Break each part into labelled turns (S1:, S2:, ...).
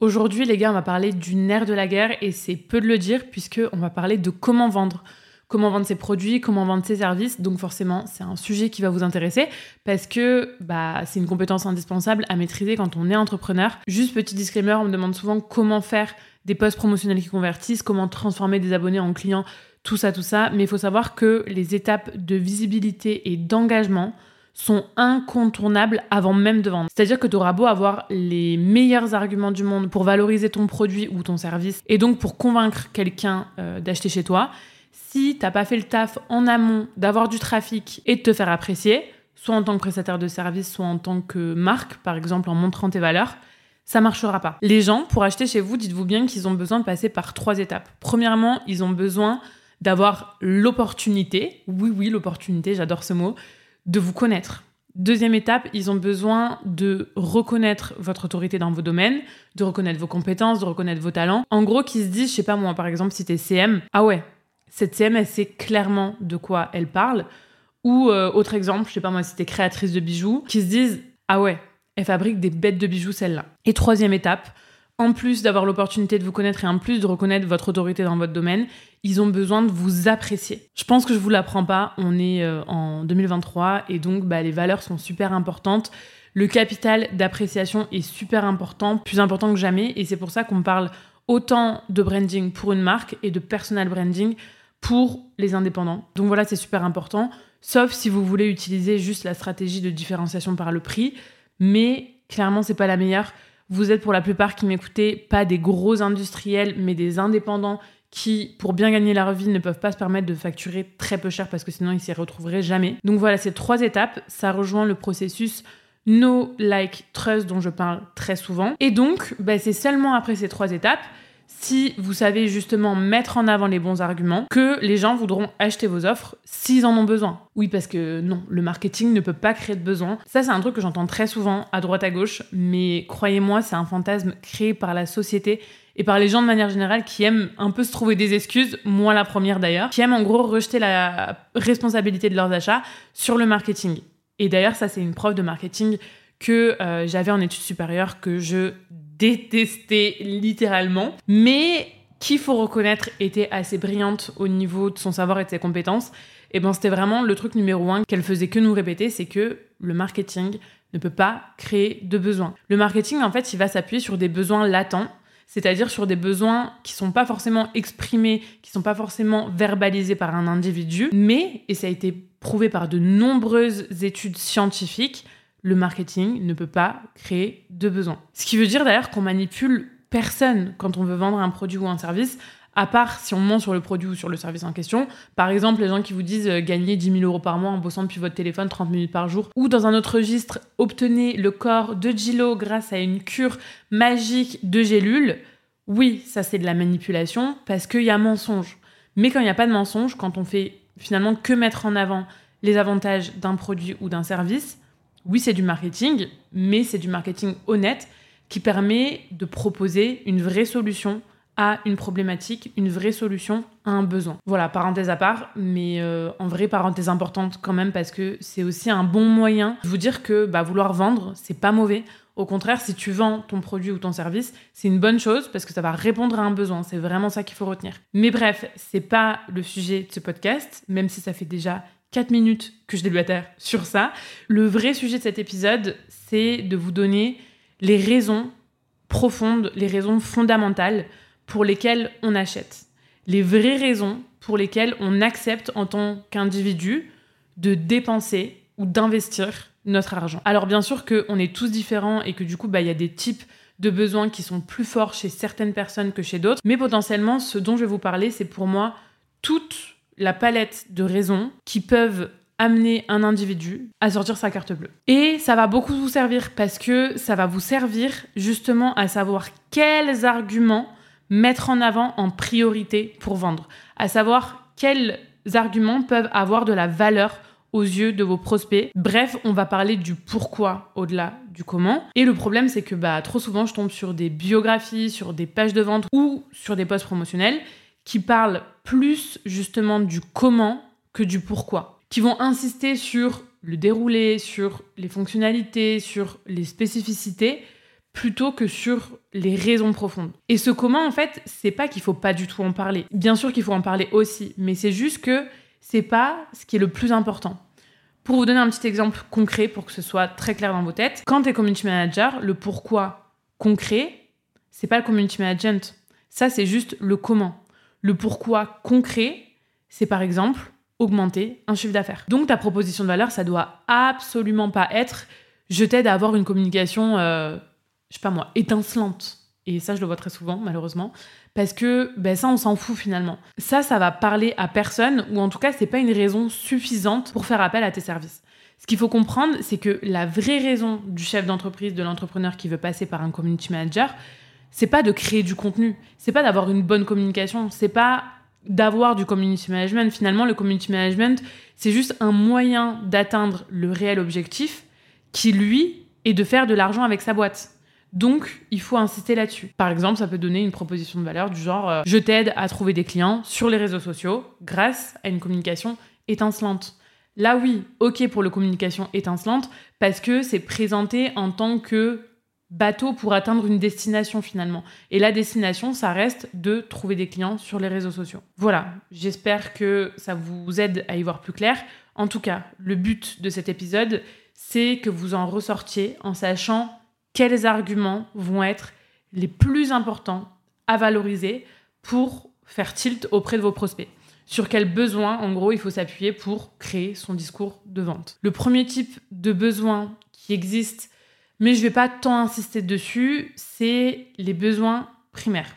S1: Aujourd'hui, les gars, on va parler du nerf de la guerre et c'est peu de le dire puisque on va parler de comment vendre. Comment vendre ses produits, comment vendre ses services. Donc forcément, c'est un sujet qui va vous intéresser parce que bah, c'est une compétence indispensable à maîtriser quand on est entrepreneur. Juste petit disclaimer, on me demande souvent comment faire des posts promotionnels qui convertissent, comment transformer des abonnés en clients, tout ça, tout ça. Mais il faut savoir que les étapes de visibilité et d'engagement sont incontournables avant même de vendre. C'est-à-dire que tu auras beau avoir les meilleurs arguments du monde pour valoriser ton produit ou ton service et donc pour convaincre quelqu'un euh, d'acheter chez toi, si t'as pas fait le taf en amont d'avoir du trafic et de te faire apprécier, soit en tant que prestataire de service, soit en tant que marque, par exemple en montrant tes valeurs, ça marchera pas. Les gens, pour acheter chez vous, dites-vous bien qu'ils ont besoin de passer par trois étapes. Premièrement, ils ont besoin d'avoir l'opportunité, oui oui l'opportunité, j'adore ce mot, de vous connaître. Deuxième étape, ils ont besoin de reconnaître votre autorité dans vos domaines, de reconnaître vos compétences, de reconnaître vos talents. En gros, qu'ils se disent, je sais pas moi, par exemple, si t'es CM, ah ouais, cette CM, elle sait clairement de quoi elle parle. Ou euh, autre exemple, je sais pas moi, si t'es créatrice de bijoux, qui se disent, ah ouais, elle fabrique des bêtes de bijoux celle-là. Et troisième étape, en plus d'avoir l'opportunité de vous connaître et en plus de reconnaître votre autorité dans votre domaine, ils ont besoin de vous apprécier. Je pense que je vous l'apprends pas, on est euh, en 2023 et donc bah, les valeurs sont super importantes. Le capital d'appréciation est super important, plus important que jamais et c'est pour ça qu'on parle autant de branding pour une marque et de personal branding pour les indépendants. Donc voilà, c'est super important, sauf si vous voulez utiliser juste la stratégie de différenciation par le prix, mais clairement c'est pas la meilleure. Vous êtes pour la plupart qui m'écoutez pas des gros industriels, mais des indépendants qui, pour bien gagner leur vie, ne peuvent pas se permettre de facturer très peu cher parce que sinon ils s'y retrouveraient jamais. Donc voilà, ces trois étapes, ça rejoint le processus No Like Trust dont je parle très souvent. Et donc, bah, c'est seulement après ces trois étapes si vous savez justement mettre en avant les bons arguments, que les gens voudront acheter vos offres s'ils en ont besoin. Oui, parce que non, le marketing ne peut pas créer de besoin. Ça, c'est un truc que j'entends très souvent à droite à gauche, mais croyez-moi, c'est un fantasme créé par la société et par les gens de manière générale qui aiment un peu se trouver des excuses, moi la première d'ailleurs, qui aiment en gros rejeter la responsabilité de leurs achats sur le marketing. Et d'ailleurs, ça, c'est une preuve de marketing que euh, j'avais en études supérieures, que je détesté littéralement, mais qu'il faut reconnaître était assez brillante au niveau de son savoir et de ses compétences. Et ben c'était vraiment le truc numéro un qu'elle faisait que nous répéter, c'est que le marketing ne peut pas créer de besoins. Le marketing, en fait, il va s'appuyer sur des besoins latents, c'est-à-dire sur des besoins qui sont pas forcément exprimés, qui sont pas forcément verbalisés par un individu, mais, et ça a été prouvé par de nombreuses études scientifiques, le marketing ne peut pas créer de besoins. Ce qui veut dire d'ailleurs qu'on manipule personne quand on veut vendre un produit ou un service, à part si on ment sur le produit ou sur le service en question. Par exemple, les gens qui vous disent euh, gagner 10 000 euros par mois en bossant depuis votre téléphone 30 minutes par jour, ou dans un autre registre, obtenez le corps de Gilo grâce à une cure magique de gélules. Oui, ça c'est de la manipulation parce qu'il y a mensonge. Mais quand il n'y a pas de mensonge, quand on fait finalement que mettre en avant les avantages d'un produit ou d'un service, oui, c'est du marketing, mais c'est du marketing honnête qui permet de proposer une vraie solution à une problématique, une vraie solution à un besoin. Voilà, parenthèse à part, mais euh, en vrai parenthèse importante quand même parce que c'est aussi un bon moyen de vous dire que bah, vouloir vendre, c'est pas mauvais. Au contraire, si tu vends ton produit ou ton service, c'est une bonne chose parce que ça va répondre à un besoin. C'est vraiment ça qu'il faut retenir. Mais bref, c'est pas le sujet de ce podcast, même si ça fait déjà 4 minutes que je déblatère sur ça. Le vrai sujet de cet épisode, c'est de vous donner les raisons profondes, les raisons fondamentales pour lesquelles on achète. Les vraies raisons pour lesquelles on accepte en tant qu'individu de dépenser ou d'investir notre argent. Alors bien sûr qu'on est tous différents et que du coup, bah, il y a des types de besoins qui sont plus forts chez certaines personnes que chez d'autres. Mais potentiellement, ce dont je vais vous parler, c'est pour moi toutes la palette de raisons qui peuvent amener un individu à sortir sa carte bleue. Et ça va beaucoup vous servir parce que ça va vous servir justement à savoir quels arguments mettre en avant en priorité pour vendre, à savoir quels arguments peuvent avoir de la valeur aux yeux de vos prospects. Bref, on va parler du pourquoi au-delà du comment. Et le problème, c'est que bah, trop souvent, je tombe sur des biographies, sur des pages de vente ou sur des posts promotionnels qui parlent plus justement du comment que du pourquoi, qui vont insister sur le déroulé, sur les fonctionnalités, sur les spécificités, plutôt que sur les raisons profondes. Et ce comment, en fait, c'est pas qu'il faut pas du tout en parler. Bien sûr qu'il faut en parler aussi, mais c'est juste que c'est pas ce qui est le plus important. Pour vous donner un petit exemple concret pour que ce soit très clair dans vos têtes, quand tu es community manager, le pourquoi concret, c'est pas le community management. Ça, c'est juste le comment. Le pourquoi concret, c'est par exemple augmenter un chiffre d'affaires. Donc ta proposition de valeur, ça doit absolument pas être je t'aide à avoir une communication, euh, je sais pas moi, étincelante. Et ça, je le vois très souvent, malheureusement. Parce que ben, ça, on s'en fout finalement. Ça, ça va parler à personne, ou en tout cas, c'est pas une raison suffisante pour faire appel à tes services. Ce qu'il faut comprendre, c'est que la vraie raison du chef d'entreprise, de l'entrepreneur qui veut passer par un community manager, c'est pas de créer du contenu, c'est pas d'avoir une bonne communication, c'est pas d'avoir du community management. Finalement, le community management, c'est juste un moyen d'atteindre le réel objectif qui, lui, est de faire de l'argent avec sa boîte. Donc, il faut insister là-dessus. Par exemple, ça peut donner une proposition de valeur du genre euh, je t'aide à trouver des clients sur les réseaux sociaux grâce à une communication étincelante. Là, oui, ok pour le communication étincelante parce que c'est présenté en tant que bateau pour atteindre une destination finalement. Et la destination, ça reste de trouver des clients sur les réseaux sociaux. Voilà, j'espère que ça vous aide à y voir plus clair. En tout cas, le but de cet épisode, c'est que vous en ressortiez en sachant quels arguments vont être les plus importants à valoriser pour faire tilt auprès de vos prospects. Sur quels besoins, en gros, il faut s'appuyer pour créer son discours de vente. Le premier type de besoin qui existe mais je vais pas tant insister dessus, c'est les besoins primaires.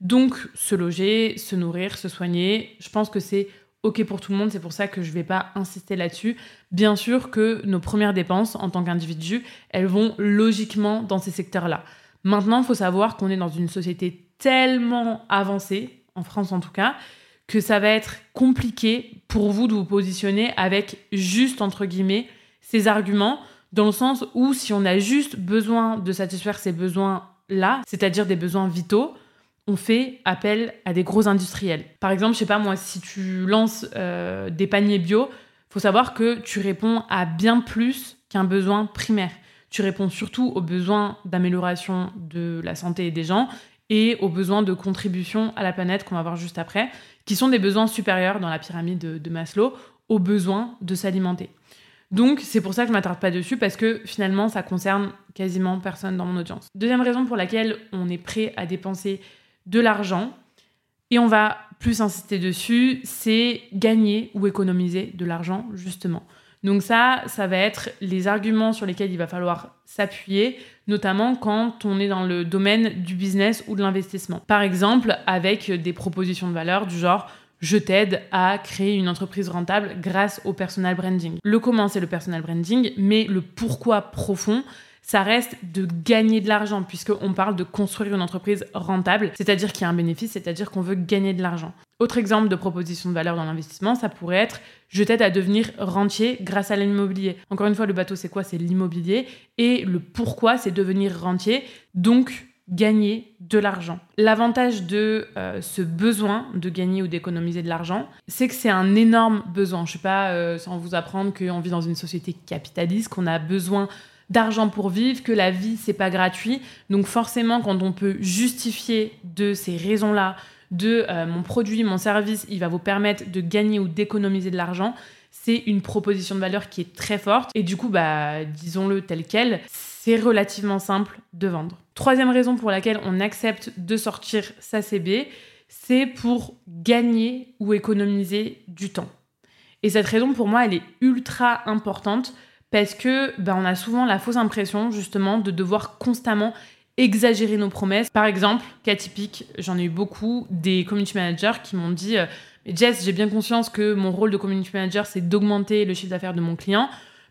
S1: Donc, se loger, se nourrir, se soigner, je pense que c'est OK pour tout le monde, c'est pour ça que je ne vais pas insister là-dessus. Bien sûr que nos premières dépenses en tant qu'individu, elles vont logiquement dans ces secteurs-là. Maintenant, il faut savoir qu'on est dans une société tellement avancée, en France en tout cas, que ça va être compliqué pour vous de vous positionner avec juste, entre guillemets, ces arguments dans le sens où si on a juste besoin de satisfaire ces besoins-là, c'est-à-dire des besoins vitaux, on fait appel à des gros industriels. Par exemple, je sais pas moi, si tu lances euh, des paniers bio, faut savoir que tu réponds à bien plus qu'un besoin primaire. Tu réponds surtout aux besoins d'amélioration de la santé des gens et aux besoins de contribution à la planète qu'on va voir juste après, qui sont des besoins supérieurs dans la pyramide de, de Maslow aux besoins de s'alimenter. Donc c'est pour ça que je m'attarde pas dessus parce que finalement ça concerne quasiment personne dans mon audience. Deuxième raison pour laquelle on est prêt à dépenser de l'argent et on va plus insister dessus, c'est gagner ou économiser de l'argent justement. Donc ça, ça va être les arguments sur lesquels il va falloir s'appuyer, notamment quand on est dans le domaine du business ou de l'investissement. Par exemple, avec des propositions de valeur du genre je t'aide à créer une entreprise rentable grâce au personal branding. Le comment, c'est le personal branding, mais le pourquoi profond, ça reste de gagner de l'argent, puisqu'on parle de construire une entreprise rentable, c'est-à-dire qu'il y a un bénéfice, c'est-à-dire qu'on veut gagner de l'argent. Autre exemple de proposition de valeur dans l'investissement, ça pourrait être je t'aide à devenir rentier grâce à l'immobilier. Encore une fois, le bateau, c'est quoi? C'est l'immobilier. Et le pourquoi, c'est devenir rentier. Donc, gagner de l'argent. L'avantage de euh, ce besoin de gagner ou d'économiser de l'argent, c'est que c'est un énorme besoin. Je ne sais pas euh, sans vous apprendre qu'on vit dans une société capitaliste, qu'on a besoin d'argent pour vivre, que la vie c'est pas gratuit. Donc forcément, quand on peut justifier de ces raisons-là, de euh, mon produit, mon service, il va vous permettre de gagner ou d'économiser de l'argent, c'est une proposition de valeur qui est très forte. Et du coup, bah, disons-le tel quel, c'est relativement simple de vendre. Troisième raison pour laquelle on accepte de sortir sa CB, c'est pour gagner ou économiser du temps. Et cette raison, pour moi, elle est ultra importante parce que ben, on a souvent la fausse impression, justement, de devoir constamment exagérer nos promesses. Par exemple, cas typique, j'en ai eu beaucoup, des community managers qui m'ont dit euh, Jess, j'ai bien conscience que mon rôle de community manager, c'est d'augmenter le chiffre d'affaires de mon client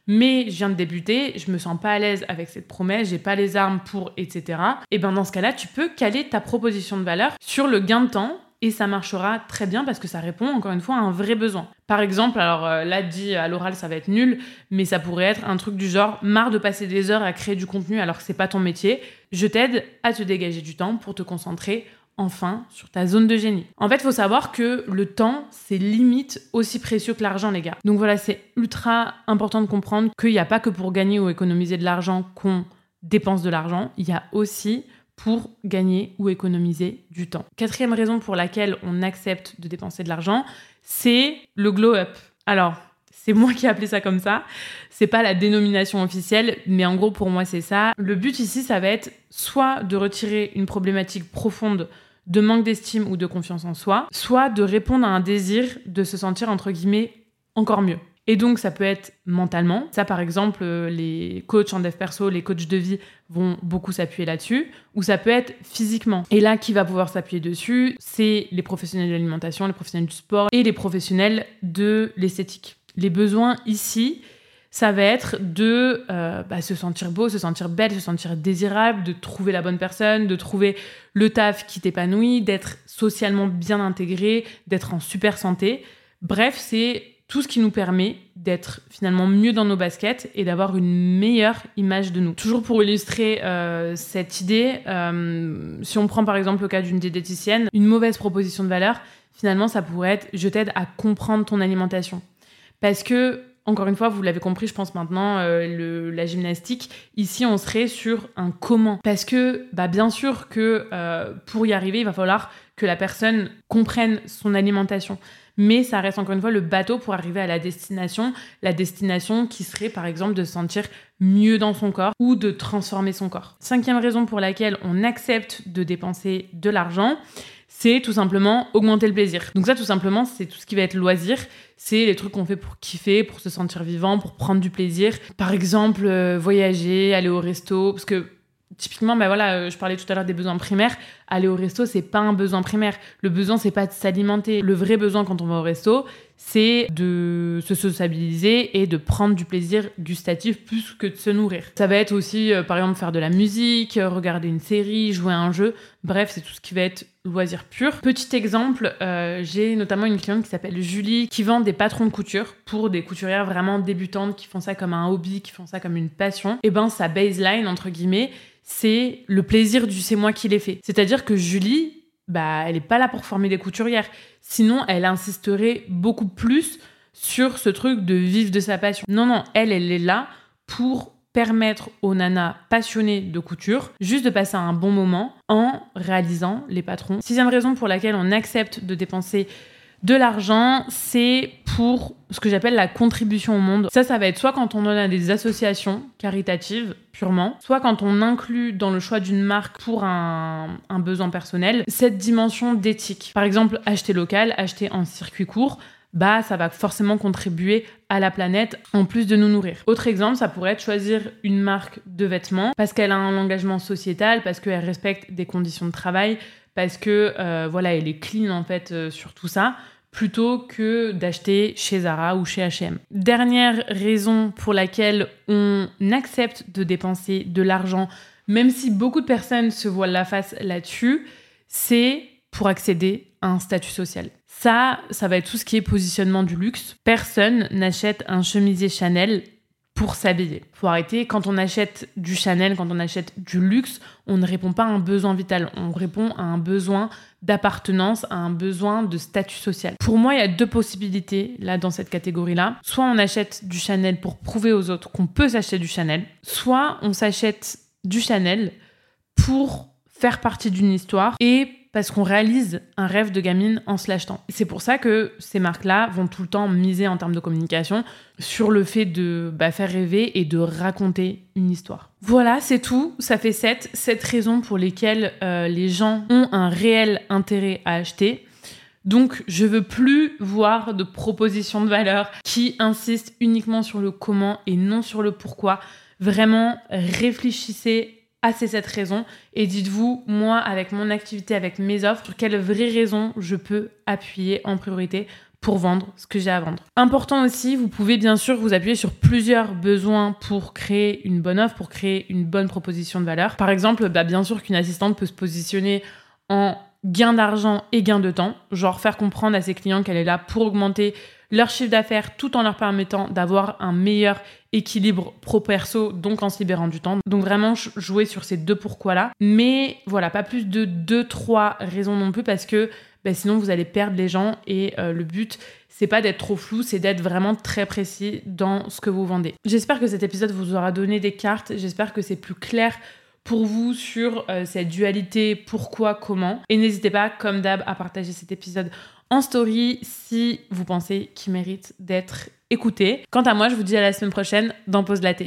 S1: mais je viens de débuter, je me sens pas à l'aise avec cette promesse, j'ai pas les armes pour, etc. Et ben dans ce cas-là, tu peux caler ta proposition de valeur sur le gain de temps et ça marchera très bien parce que ça répond encore une fois à un vrai besoin. Par exemple, alors euh, là dit à l'oral ça va être nul, mais ça pourrait être un truc du genre marre de passer des heures à créer du contenu alors que c'est pas ton métier, je t'aide à te dégager du temps pour te concentrer enfin sur ta zone de génie. En fait, il faut savoir que le temps, c'est limite aussi précieux que l'argent, les gars. Donc voilà, c'est ultra important de comprendre qu'il n'y a pas que pour gagner ou économiser de l'argent qu'on dépense de l'argent, il y a aussi pour gagner ou économiser du temps. Quatrième raison pour laquelle on accepte de dépenser de l'argent, c'est le glow up. Alors, c'est moi qui ai appelé ça comme ça. C'est pas la dénomination officielle, mais en gros pour moi c'est ça. Le but ici, ça va être soit de retirer une problématique profonde de manque d'estime ou de confiance en soi, soit de répondre à un désir de se sentir entre guillemets encore mieux. Et donc, ça peut être mentalement. Ça, par exemple, euh, les coachs en dev perso, les coachs de vie vont beaucoup s'appuyer là-dessus. Ou ça peut être physiquement. Et là, qui va pouvoir s'appuyer dessus C'est les professionnels de l'alimentation, les professionnels du sport et les professionnels de l'esthétique. Les besoins ici, ça va être de euh, bah, se sentir beau, se sentir belle, se sentir désirable, de trouver la bonne personne, de trouver le taf qui t'épanouit, d'être socialement bien intégré, d'être en super santé. Bref, c'est tout ce qui nous permet d'être finalement mieux dans nos baskets et d'avoir une meilleure image de nous. Toujours pour illustrer euh, cette idée, euh, si on prend par exemple le cas d'une diététicienne, une mauvaise proposition de valeur, finalement ça pourrait être je t'aide à comprendre ton alimentation. Parce que, encore une fois, vous l'avez compris, je pense maintenant, euh, la gymnastique, ici on serait sur un comment. Parce que, bah, bien sûr que pour y arriver, il va falloir que la personne comprenne son alimentation mais ça reste encore une fois le bateau pour arriver à la destination, la destination qui serait par exemple de se sentir mieux dans son corps ou de transformer son corps. Cinquième raison pour laquelle on accepte de dépenser de l'argent, c'est tout simplement augmenter le plaisir. Donc ça tout simplement c'est tout ce qui va être loisir, c'est les trucs qu'on fait pour kiffer, pour se sentir vivant, pour prendre du plaisir. Par exemple euh, voyager, aller au resto, parce que Typiquement, ben voilà, euh, je parlais tout à l'heure des besoins primaires. Aller au resto, c'est pas un besoin primaire. Le besoin, c'est pas de s'alimenter. Le vrai besoin quand on va au resto, c'est de se sociabiliser et de prendre du plaisir gustatif plus que de se nourrir. Ça va être aussi, euh, par exemple, faire de la musique, euh, regarder une série, jouer à un jeu. Bref, c'est tout ce qui va être loisir pur. Petit exemple, j'ai notamment une cliente qui s'appelle Julie qui vend des patrons de couture pour des couturières vraiment débutantes qui font ça comme un hobby, qui font ça comme une passion. Et eh ben sa baseline entre guillemets, c'est le plaisir du c'est moi qui l'ai fait. C'est-à-dire que Julie, bah, elle n'est pas là pour former des couturières. Sinon, elle insisterait beaucoup plus sur ce truc de vivre de sa passion. Non, non, elle, elle est là pour permettre aux nanas passionnées de couture juste de passer un bon moment en réalisant les patrons. Sixième raison pour laquelle on accepte de dépenser de l'argent, c'est pour ce que j'appelle la contribution au monde. Ça, ça va être soit quand on donne à des associations caritatives purement, soit quand on inclut dans le choix d'une marque pour un, besoin personnel cette dimension d'éthique. Par exemple, acheter local, acheter en circuit court, bah ça va forcément contribuer à la planète en plus de nous nourrir. Autre exemple, ça pourrait être choisir une marque de vêtements parce qu'elle a un engagement sociétal, parce qu'elle respecte des conditions de travail, parce que euh, voilà, elle est clean en fait euh, sur tout ça plutôt que d'acheter chez Zara ou chez H&M. Dernière raison pour laquelle on accepte de dépenser de l'argent, même si beaucoup de personnes se voilent la face là-dessus, c'est pour accéder à un statut social. Ça, ça va être tout ce qui est positionnement du luxe. Personne n'achète un chemisier Chanel pour s'habiller. Faut arrêter. Quand on achète du Chanel, quand on achète du luxe, on ne répond pas à un besoin vital. On répond à un besoin d'appartenance, à un besoin de statut social. Pour moi, il y a deux possibilités là dans cette catégorie-là. Soit on achète du Chanel pour prouver aux autres qu'on peut s'acheter du Chanel, soit on s'achète du Chanel pour faire partie d'une histoire et parce qu'on réalise un rêve de gamine en se l'achetant. C'est pour ça que ces marques-là vont tout le temps miser en termes de communication sur le fait de bah, faire rêver et de raconter une histoire. Voilà, c'est tout. Ça fait 7. 7 raisons pour lesquelles euh, les gens ont un réel intérêt à acheter. Donc, je veux plus voir de propositions de valeur qui insistent uniquement sur le comment et non sur le pourquoi. Vraiment, réfléchissez sept raisons et dites-vous, moi, avec mon activité, avec mes offres, sur quelles vraies raisons je peux appuyer en priorité pour vendre ce que j'ai à vendre. Important aussi, vous pouvez bien sûr vous appuyer sur plusieurs besoins pour créer une bonne offre, pour créer une bonne proposition de valeur. Par exemple, bah, bien sûr qu'une assistante peut se positionner en gain d'argent et gain de temps, genre faire comprendre à ses clients qu'elle est là pour augmenter leur chiffre d'affaires tout en leur permettant d'avoir un meilleur équilibre pro-perso, donc en se libérant du temps. Donc vraiment jouer sur ces deux pourquoi-là. Mais voilà, pas plus de deux, trois raisons non plus parce que ben, sinon vous allez perdre les gens et euh, le but c'est pas d'être trop flou, c'est d'être vraiment très précis dans ce que vous vendez. J'espère que cet épisode vous aura donné des cartes, j'espère que c'est plus clair pour vous sur euh, cette dualité pourquoi, comment. Et n'hésitez pas, comme d'hab, à partager cet épisode en story si vous pensez qu'il mérite d'être écouté. Quant à moi, je vous dis à la semaine prochaine dans Pause Laté.